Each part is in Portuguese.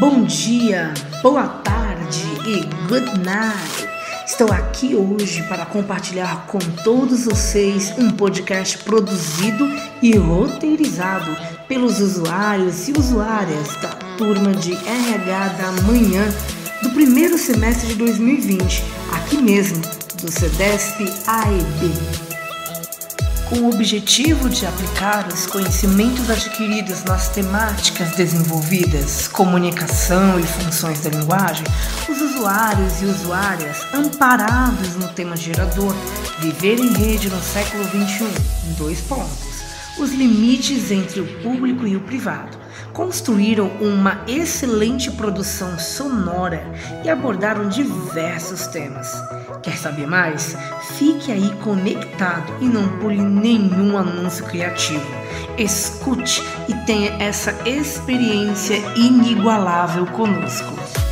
Bom dia, boa tarde e good night. Estou aqui hoje para compartilhar com todos vocês um podcast produzido e roteirizado pelos usuários e usuárias da turma de RH da manhã do primeiro semestre de 2020, aqui mesmo, do CEDESP AEB com o objetivo de aplicar os conhecimentos adquiridos nas temáticas desenvolvidas, comunicação e funções da linguagem, os usuários e usuárias, amparados no tema gerador, viver em rede no século XXI, em dois pontos. Os limites entre o público e o privado construíram uma excelente produção sonora e abordaram diversos temas. Quer saber mais? Fique aí conectado e não pule nenhum anúncio criativo. Escute e tenha essa experiência inigualável conosco.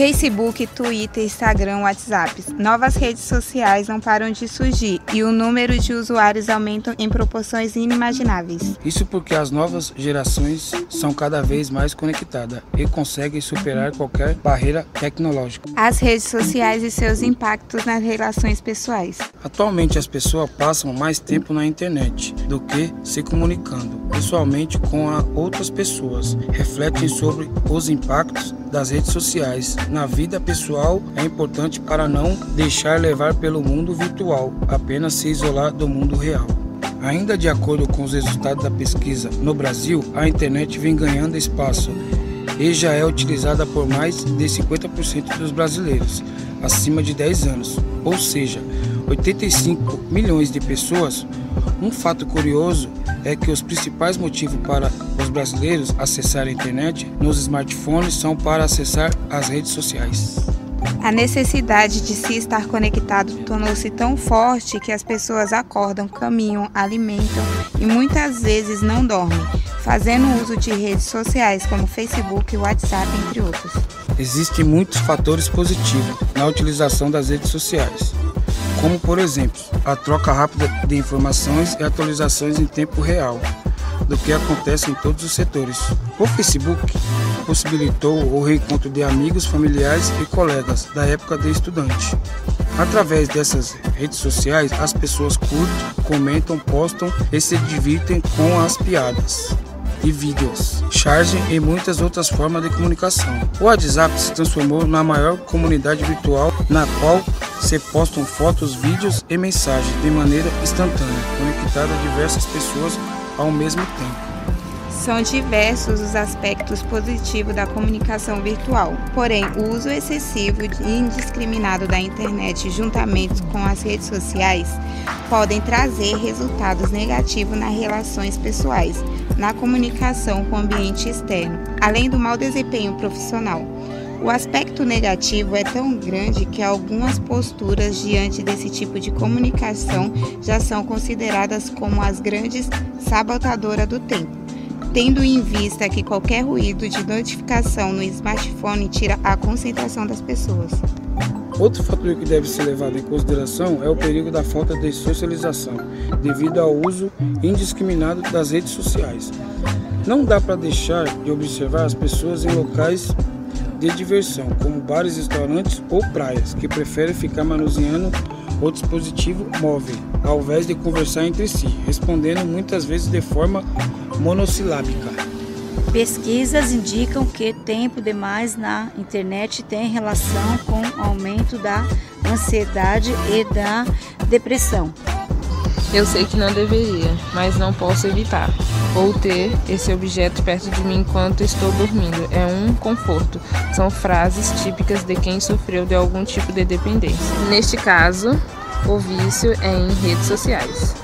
Facebook, Twitter, Instagram, WhatsApp. Novas redes sociais não param de surgir e o número de usuários aumenta em proporções inimagináveis. Isso porque as novas gerações são cada vez mais conectadas e conseguem superar qualquer barreira tecnológica. As redes sociais e seus impactos nas relações pessoais. Atualmente as pessoas passam mais tempo na internet do que se comunicando pessoalmente com outras pessoas. Refletem sobre os impactos das redes sociais na vida pessoal é importante para não deixar levar pelo mundo virtual, apenas se isolar do mundo real. Ainda de acordo com os resultados da pesquisa, no Brasil, a internet vem ganhando espaço e já é utilizada por mais de 50% dos brasileiros acima de 10 anos, ou seja, 85 milhões de pessoas. Um fato curioso é que os principais motivos para os brasileiros acessarem a internet nos smartphones são para acessar as redes sociais. A necessidade de se estar conectado tornou-se tão forte que as pessoas acordam, caminham, alimentam e muitas vezes não dormem, fazendo uso de redes sociais como Facebook e WhatsApp, entre outros. Existem muitos fatores positivos na utilização das redes sociais como por exemplo a troca rápida de informações e atualizações em tempo real do que acontece em todos os setores. O Facebook possibilitou o reencontro de amigos, familiares e colegas da época de estudante. Através dessas redes sociais, as pessoas curtem, comentam, postam e se divirtem com as piadas e vídeos, chargem e muitas outras formas de comunicação. O WhatsApp se transformou na maior comunidade virtual na qual se postam fotos, vídeos e mensagens de maneira instantânea, conectada a diversas pessoas ao mesmo tempo. São diversos os aspectos positivos da comunicação virtual, porém, o uso excessivo e indiscriminado da internet juntamente com as redes sociais podem trazer resultados negativos nas relações pessoais, na comunicação com o ambiente externo, além do mau desempenho profissional. O aspecto negativo é tão grande que algumas posturas diante desse tipo de comunicação já são consideradas como as grandes sabotadoras do tempo, tendo em vista que qualquer ruído de notificação no smartphone tira a concentração das pessoas. Outro fator que deve ser levado em consideração é o perigo da falta de socialização, devido ao uso indiscriminado das redes sociais. Não dá para deixar de observar as pessoas em locais de diversão, como bares, restaurantes ou praias, que preferem ficar manuseando o dispositivo móvel, ao invés de conversar entre si, respondendo muitas vezes de forma monossilábica. Pesquisas indicam que tempo demais na internet tem relação com o aumento da ansiedade e da depressão. Eu sei que não deveria, mas não posso evitar. Ou ter esse objeto perto de mim enquanto estou dormindo. É um conforto. São frases típicas de quem sofreu de algum tipo de dependência. Neste caso, o vício é em redes sociais.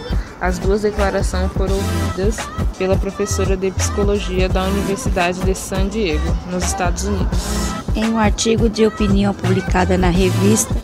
As duas declarações foram ouvidas pela professora de psicologia da Universidade de San Diego, nos Estados Unidos. Em um artigo de opinião publicado na revista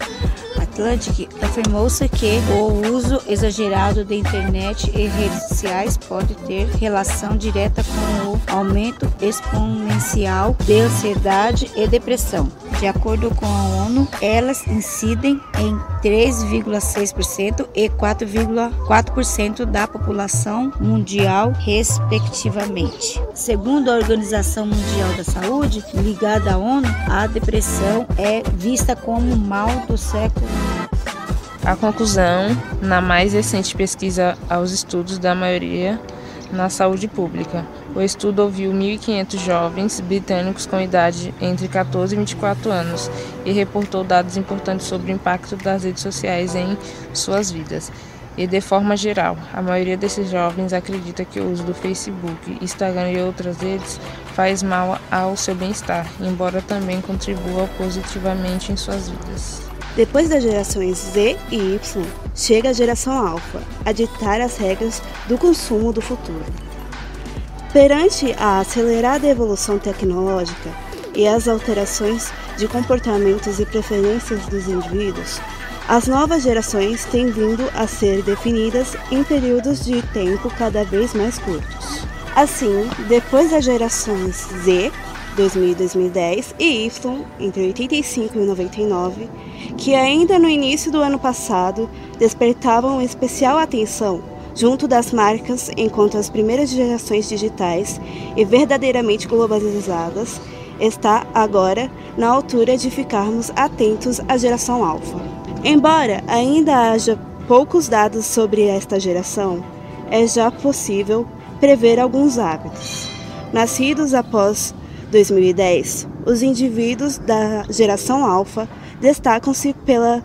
Atlantic, afirmou-se que o uso exagerado da internet e redes sociais pode ter relação direta com o aumento exponencial de ansiedade e depressão. De acordo com a ONU, elas incidem em 3,6% e 4,4% da população mundial, respectivamente. Segundo a Organização Mundial da Saúde, ligada à ONU, a depressão é vista como mal do século. A conclusão, na mais recente pesquisa aos estudos da maioria na saúde pública. O estudo ouviu 1.500 jovens britânicos com idade entre 14 e 24 anos e reportou dados importantes sobre o impacto das redes sociais em suas vidas. E de forma geral, a maioria desses jovens acredita que o uso do Facebook, Instagram e outras redes faz mal ao seu bem-estar, embora também contribua positivamente em suas vidas. Depois das gerações Z e Y, chega a geração Alpha, a ditar as regras do consumo do futuro. Perante a acelerada evolução tecnológica e as alterações de comportamentos e preferências dos indivíduos, as novas gerações têm vindo a ser definidas em períodos de tempo cada vez mais curtos. Assim, depois das gerações Z, 2000 e 2010, e Y, entre 85 e 99, que ainda no início do ano passado despertavam especial atenção junto das marcas enquanto as primeiras gerações digitais e verdadeiramente globalizadas, está agora na altura de ficarmos atentos à geração alfa. Embora ainda haja poucos dados sobre esta geração, é já possível prever alguns hábitos. Nascidos após 2010, os indivíduos da geração alfa destacam-se pela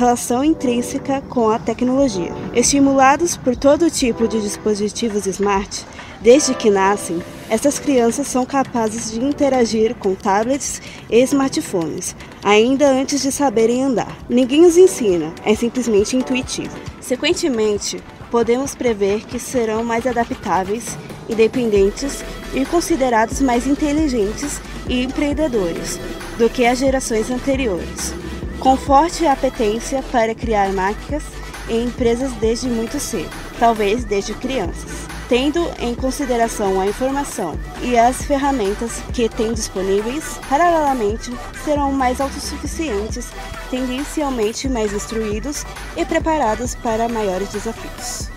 relação intrínseca com a tecnologia. Estimulados por todo tipo de dispositivos smart, desde que nascem, essas crianças são capazes de interagir com tablets e smartphones, ainda antes de saberem andar. Ninguém os ensina, é simplesmente intuitivo. Sequentemente, podemos prever que serão mais adaptáveis, independentes e considerados mais inteligentes e empreendedores do que as gerações anteriores com forte apetência para criar máquinas em empresas desde muito cedo, talvez desde crianças, tendo em consideração a informação e as ferramentas que têm disponíveis, paralelamente serão mais autossuficientes, tendencialmente mais instruídos e preparados para maiores desafios.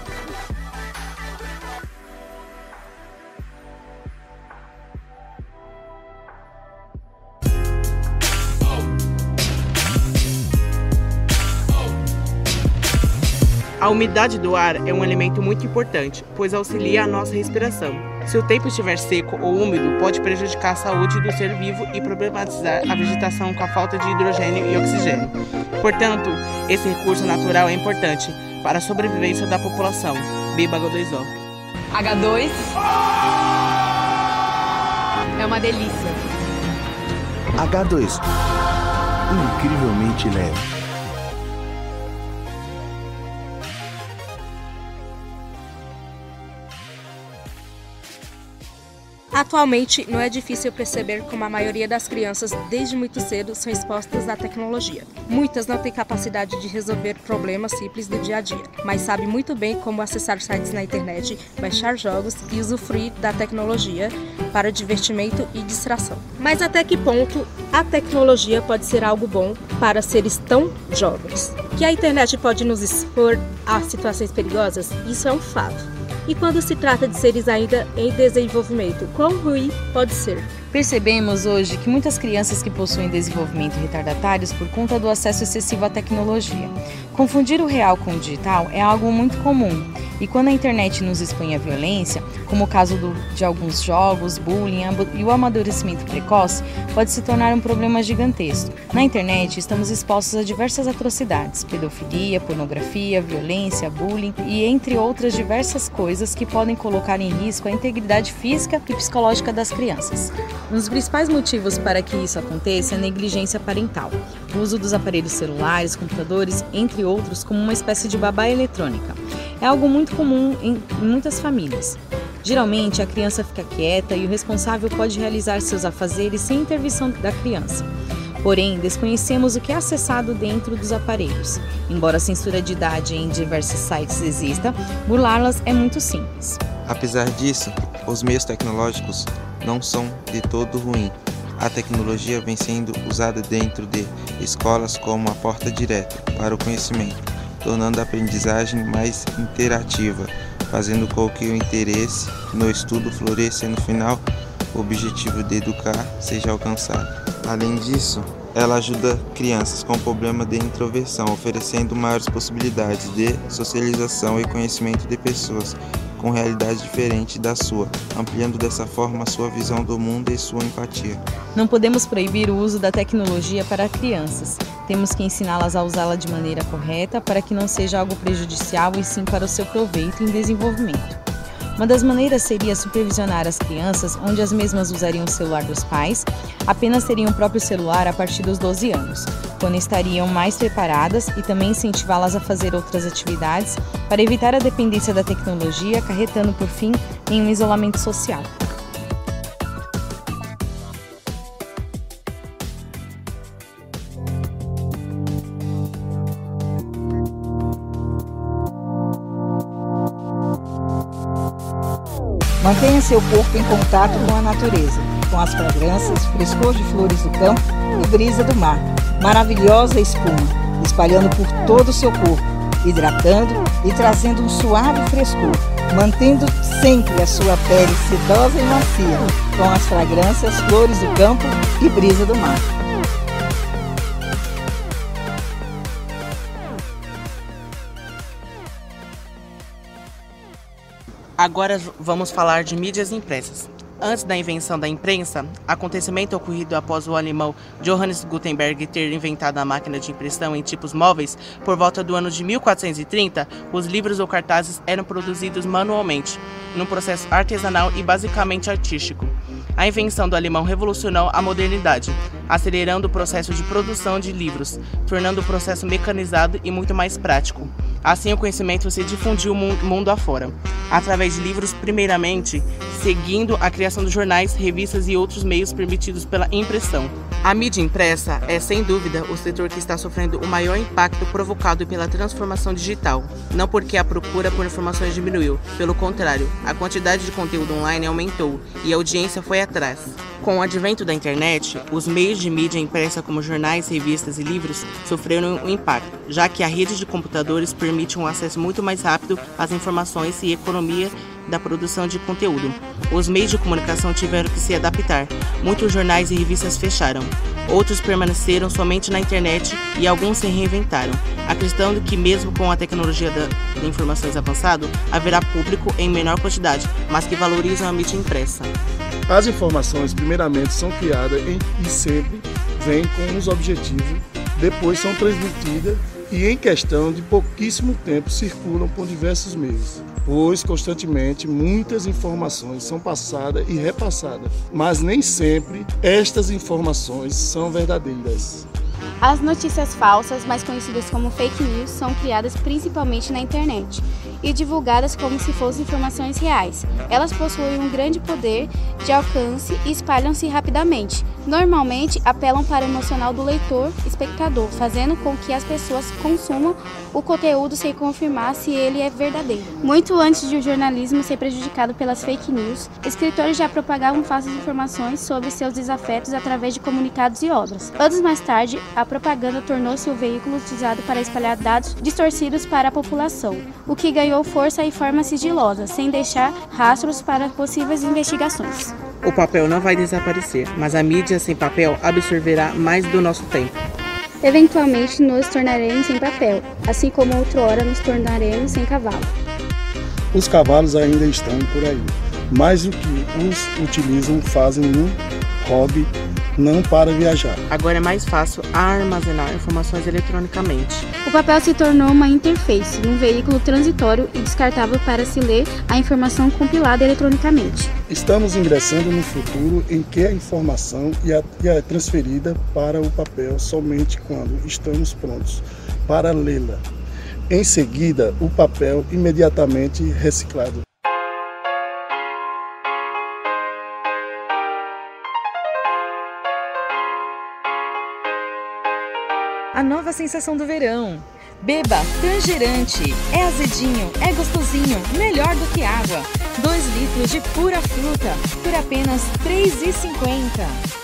A umidade do ar é um elemento muito importante, pois auxilia a nossa respiração. Se o tempo estiver seco ou úmido, pode prejudicar a saúde do ser vivo e problematizar a vegetação com a falta de hidrogênio e oxigênio. Portanto, esse recurso natural é importante para a sobrevivência da população. Beba H2O. H2 é uma delícia. H2 incrivelmente leve. Atualmente, não é difícil perceber como a maioria das crianças, desde muito cedo, são expostas à tecnologia. Muitas não têm capacidade de resolver problemas simples do dia a dia, mas sabem muito bem como acessar sites na internet, baixar jogos e usufruir da tecnologia para divertimento e distração. Mas até que ponto a tecnologia pode ser algo bom para seres tão jovens? Que a internet pode nos expor a situações perigosas? Isso é um fato. E quando se trata de seres ainda em desenvolvimento, quão ruim pode ser? Percebemos hoje que muitas crianças que possuem desenvolvimento retardatários por conta do acesso excessivo à tecnologia. Confundir o real com o digital é algo muito comum, e quando a internet nos expõe à violência, como o caso do, de alguns jogos, bullying e o amadurecimento precoce, pode se tornar um problema gigantesco. Na internet, estamos expostos a diversas atrocidades, pedofilia, pornografia, violência, bullying e entre outras diversas coisas que podem colocar em risco a integridade física e psicológica das crianças. Um dos principais motivos para que isso aconteça é a negligência parental, o uso dos aparelhos celulares, computadores, entre outros, como uma espécie de babá eletrônica. É algo muito comum em muitas famílias. Geralmente, a criança fica quieta e o responsável pode realizar seus afazeres sem intervenção da criança. Porém, desconhecemos o que é acessado dentro dos aparelhos. Embora a censura de idade em diversos sites exista, burlá-las é muito simples. Apesar disso, os meios tecnológicos não são de todo ruim. A tecnologia vem sendo usada dentro de escolas como a porta direta para o conhecimento, tornando a aprendizagem mais interativa, fazendo com que o interesse no estudo floresça e no final o objetivo de educar seja alcançado. Além disso, ela ajuda crianças com problema de introversão, oferecendo maiores possibilidades de socialização e conhecimento de pessoas com realidade diferente da sua, ampliando dessa forma sua visão do mundo e sua empatia. Não podemos proibir o uso da tecnologia para crianças. Temos que ensiná-las a usá-la de maneira correta para que não seja algo prejudicial e sim para o seu proveito e desenvolvimento. Uma das maneiras seria supervisionar as crianças, onde as mesmas usariam o celular dos pais, apenas teriam o próprio celular a partir dos 12 anos, quando estariam mais preparadas e também incentivá-las a fazer outras atividades para evitar a dependência da tecnologia, acarretando por fim em um isolamento social. Mantenha seu corpo em contato com a natureza, com as fragrâncias, frescor de flores do campo e brisa do mar. Maravilhosa espuma, espalhando por todo o seu corpo, hidratando e trazendo um suave frescor, mantendo sempre a sua pele sedosa e macia, com as fragrâncias, flores do campo e brisa do mar. Agora vamos falar de mídias impressas. Antes da invenção da imprensa, acontecimento ocorrido após o alemão Johannes Gutenberg ter inventado a máquina de impressão em tipos móveis, por volta do ano de 1430, os livros ou cartazes eram produzidos manualmente, num processo artesanal e basicamente artístico. A invenção do alemão revolucionou a modernidade, acelerando o processo de produção de livros, tornando o processo mecanizado e muito mais prático. Assim, o conhecimento se difundiu mundo afora, através de livros, primeiramente, seguindo a criação de jornais, revistas e outros meios permitidos pela impressão. A mídia impressa é, sem dúvida, o setor que está sofrendo o maior impacto provocado pela transformação digital. Não porque a procura por informações diminuiu, pelo contrário, a quantidade de conteúdo online aumentou e a audiência foi atrás. Com o advento da internet, os meios de mídia impressa como jornais, revistas e livros sofreram um impacto, já que a rede de computadores permite um acesso muito mais rápido às informações e economia da produção de conteúdo. Os meios de comunicação tiveram que se adaptar. Muitos jornais e revistas fecharam. Outros permaneceram somente na internet e alguns se reinventaram, acreditando que mesmo com a tecnologia de informações avançado, haverá público em menor quantidade, mas que valorizam a mídia impressa. As informações, primeiramente, são criadas e sempre vêm com os objetivos, depois são transmitidas e, em questão de pouquíssimo tempo, circulam por diversos meios, pois constantemente muitas informações são passadas e repassadas, mas nem sempre estas informações são verdadeiras. As notícias falsas, mais conhecidas como fake news, são criadas principalmente na internet e divulgadas como se fossem informações reais. Elas possuem um grande poder de alcance e espalham-se rapidamente. Normalmente apelam para o emocional do leitor, espectador, fazendo com que as pessoas consumam o conteúdo sem confirmar se ele é verdadeiro. Muito antes de o jornalismo ser prejudicado pelas fake news, escritores já propagavam falsas informações sobre seus desafetos através de comunicados e obras. Anos mais tarde, a propaganda tornou-se o veículo utilizado para espalhar dados distorcidos para a população, o que ganhou força e forma sigilosa, sem deixar rastros para possíveis investigações. O papel não vai desaparecer, mas a mídia sem papel absorverá mais do nosso tempo. Eventualmente nos tornaremos sem papel, assim como outrora nos tornaremos sem cavalo. Os cavalos ainda estão por aí, mas o que os utilizam fazem um hobby não para viajar. Agora é mais fácil armazenar informações eletronicamente. O papel se tornou uma interface, um veículo transitório e descartável para se ler a informação compilada eletronicamente. Estamos ingressando no futuro em que a informação é transferida para o papel somente quando estamos prontos para lê-la. Em seguida, o papel imediatamente reciclado. Nova sensação do verão. Beba Tangerante. É azedinho, é gostosinho, melhor do que água. 2 litros de pura fruta por apenas R$ 3,50.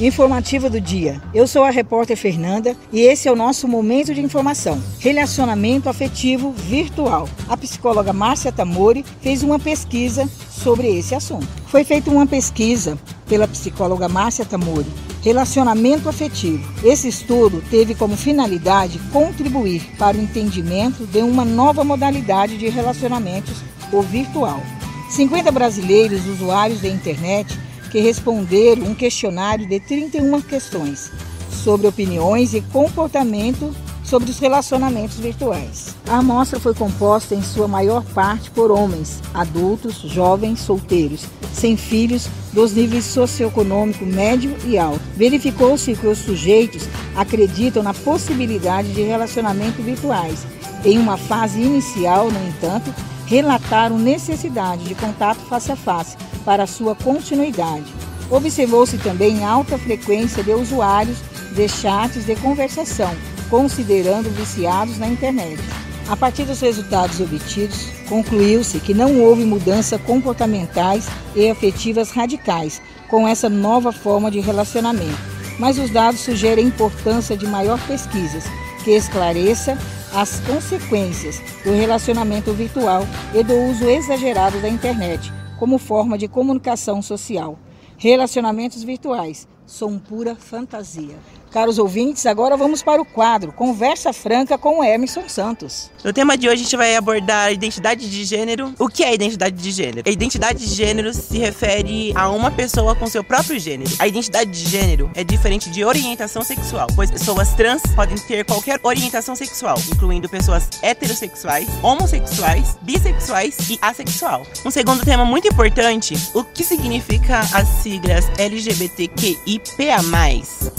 Informativa do dia. Eu sou a repórter Fernanda e esse é o nosso momento de informação. Relacionamento afetivo virtual. A psicóloga Márcia Tamori fez uma pesquisa sobre esse assunto. Foi feita uma pesquisa pela psicóloga Márcia Tamori Relacionamento afetivo. Esse estudo teve como finalidade contribuir para o entendimento de uma nova modalidade de relacionamentos, o virtual. 50 brasileiros usuários da internet que responderam um questionário de 31 questões sobre opiniões e comportamento sobre os relacionamentos virtuais. A amostra foi composta em sua maior parte por homens, adultos, jovens, solteiros, sem filhos, dos níveis socioeconômico médio e alto. Verificou-se que os sujeitos acreditam na possibilidade de relacionamento virtuais. Em uma fase inicial, no entanto, relataram necessidade de contato face a face para sua continuidade. Observou-se também alta frequência de usuários de chats de conversação, considerando viciados na internet. A partir dos resultados obtidos, concluiu-se que não houve mudanças comportamentais e afetivas radicais com essa nova forma de relacionamento, mas os dados sugerem a importância de maior pesquisas que esclareça as consequências do relacionamento virtual e do uso exagerado da internet como forma de comunicação social. Relacionamentos virtuais são pura fantasia. Caros ouvintes, agora vamos para o quadro Conversa Franca com Emerson Santos. No tema de hoje a gente vai abordar a identidade de gênero. O que é identidade de gênero? A identidade de gênero se refere a uma pessoa com seu próprio gênero. A identidade de gênero é diferente de orientação sexual, pois pessoas trans podem ter qualquer orientação sexual, incluindo pessoas heterossexuais, homossexuais, bissexuais e assexual. Um segundo tema muito importante, o que significa as siglas LGBTQIPA+.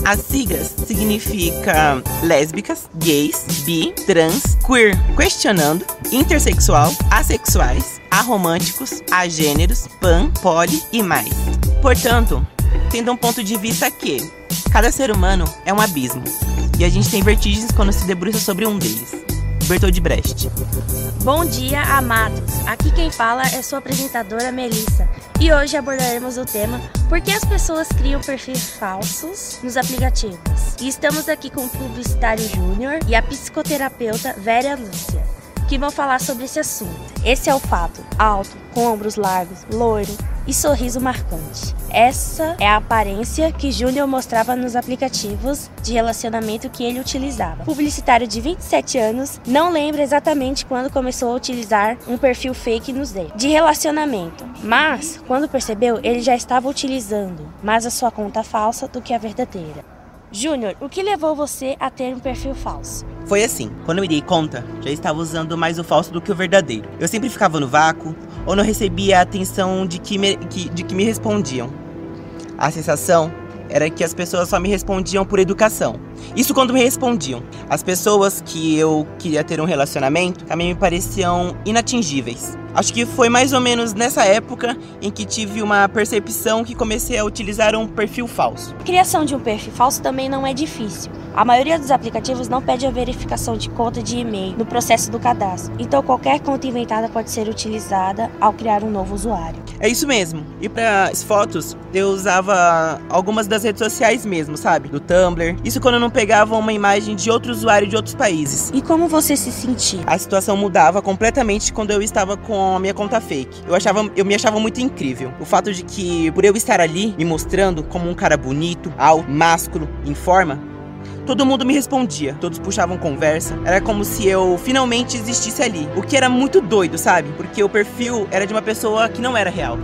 As siglas significa lésbicas, gays, bi, trans, queer, questionando, intersexual, assexuais, aromânticos, agêneros, pan, poli e mais. Portanto, tendo um ponto de vista que cada ser humano é um abismo e a gente tem vertigens quando se debruça sobre um deles. Bertold Brecht. Bom dia, amados. Aqui quem fala é sua apresentadora Melissa e hoje abordaremos o tema Por que as pessoas criam perfis falsos nos aplicativos? E estamos aqui com o publicitário Júnior e a psicoterapeuta Vera Lúcia, que vão falar sobre esse assunto. Esse é o fato: alto, com ombros largos, loiro, e sorriso marcante. Essa é a aparência que Júnior mostrava nos aplicativos de relacionamento que ele utilizava. Publicitário de 27 anos não lembra exatamente quando começou a utilizar um perfil fake nos D de relacionamento, mas quando percebeu, ele já estava utilizando mais a sua conta falsa do que a verdadeira. Júnior, o que levou você a ter um perfil falso? Foi assim, quando eu me dei conta, já estava usando mais o falso do que o verdadeiro. Eu sempre ficava no vácuo, ou não recebia a atenção de que me, que, de que me respondiam. A sensação era que as pessoas só me respondiam por educação. Isso quando me respondiam. As pessoas que eu queria ter um relacionamento também me pareciam inatingíveis. Acho que foi mais ou menos nessa época em que tive uma percepção que comecei a utilizar um perfil falso. A criação de um perfil falso também não é difícil. A maioria dos aplicativos não pede a verificação de conta de e-mail no processo do cadastro, então qualquer conta inventada pode ser utilizada ao criar um novo usuário. É isso mesmo. E para as fotos, eu usava algumas das redes sociais mesmo, sabe? Do Tumblr. Isso quando eu não pegava uma imagem de outro usuário de outros países. E como você se sentia? A situação mudava completamente quando eu estava com a minha conta fake. Eu achava, eu me achava muito incrível. O fato de que por eu estar ali me mostrando como um cara bonito, alto, másculo, em forma, Todo mundo me respondia, todos puxavam conversa. Era como se eu finalmente existisse ali. O que era muito doido, sabe? Porque o perfil era de uma pessoa que não era real.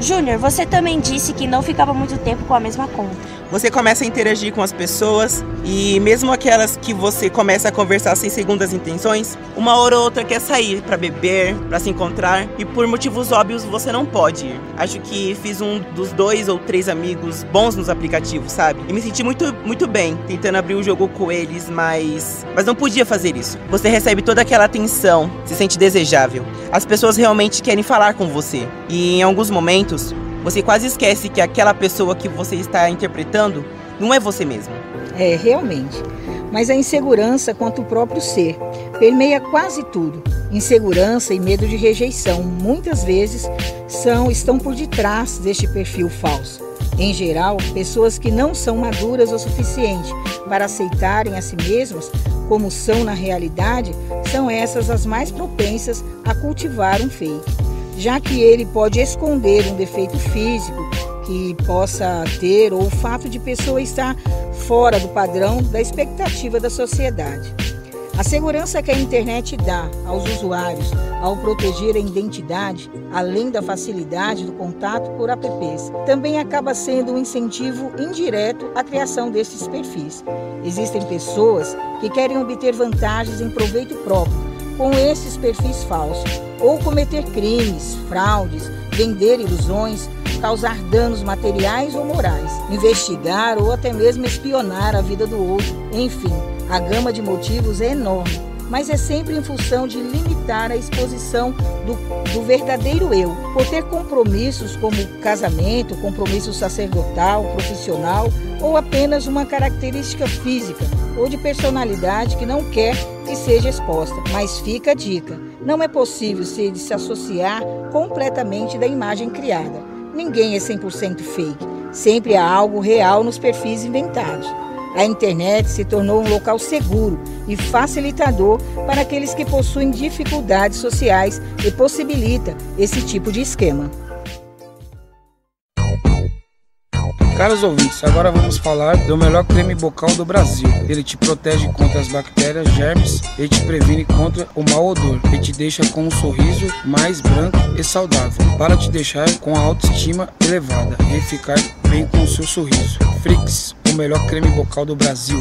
Júnior, você também disse que não ficava muito tempo com a mesma conta. Você começa a interagir com as pessoas e mesmo aquelas que você começa a conversar sem segundas intenções, uma hora ou outra quer sair para beber, para se encontrar e por motivos óbvios você não pode ir. Acho que fiz um dos dois ou três amigos bons nos aplicativos, sabe? E me senti muito, muito bem tentando abrir o jogo com eles, mas mas não podia fazer isso. Você recebe toda aquela atenção, se sente desejável. As pessoas realmente querem falar com você e em alguns momentos você quase esquece que aquela pessoa que você está interpretando não é você mesmo. É, realmente. Mas a insegurança quanto o próprio ser permeia quase tudo. Insegurança e medo de rejeição muitas vezes são estão por detrás deste perfil falso. Em geral, pessoas que não são maduras o suficiente para aceitarem a si mesmas como são na realidade, são essas as mais propensas a cultivar um fake, já que ele pode esconder um defeito físico que possa ter ou o fato de pessoa estar fora do padrão da expectativa da sociedade. A segurança que a internet dá aos usuários ao proteger a identidade, além da facilidade do contato por apps, também acaba sendo um incentivo indireto à criação desses perfis. Existem pessoas que querem obter vantagens em proveito próprio com esses perfis falsos, ou cometer crimes, fraudes, vender ilusões, causar danos materiais ou morais, investigar ou até mesmo espionar a vida do outro, enfim a gama de motivos é enorme, mas é sempre em função de limitar a exposição do, do verdadeiro eu, por ter compromissos como casamento, compromisso sacerdotal, profissional ou apenas uma característica física ou de personalidade que não quer que seja exposta. Mas fica a dica: não é possível se desassociar completamente da imagem criada. Ninguém é 100% fake. Sempre há algo real nos perfis inventados. A internet se tornou um local seguro e facilitador para aqueles que possuem dificuldades sociais e possibilita esse tipo de esquema. Caros ouvintes, agora vamos falar do melhor creme bucal do Brasil. Ele te protege contra as bactérias, germes e te previne contra o mau odor e te deixa com um sorriso mais branco e saudável, para te deixar com a autoestima elevada e ficar bem com o seu sorriso. Frix, melhor creme bucal do Brasil.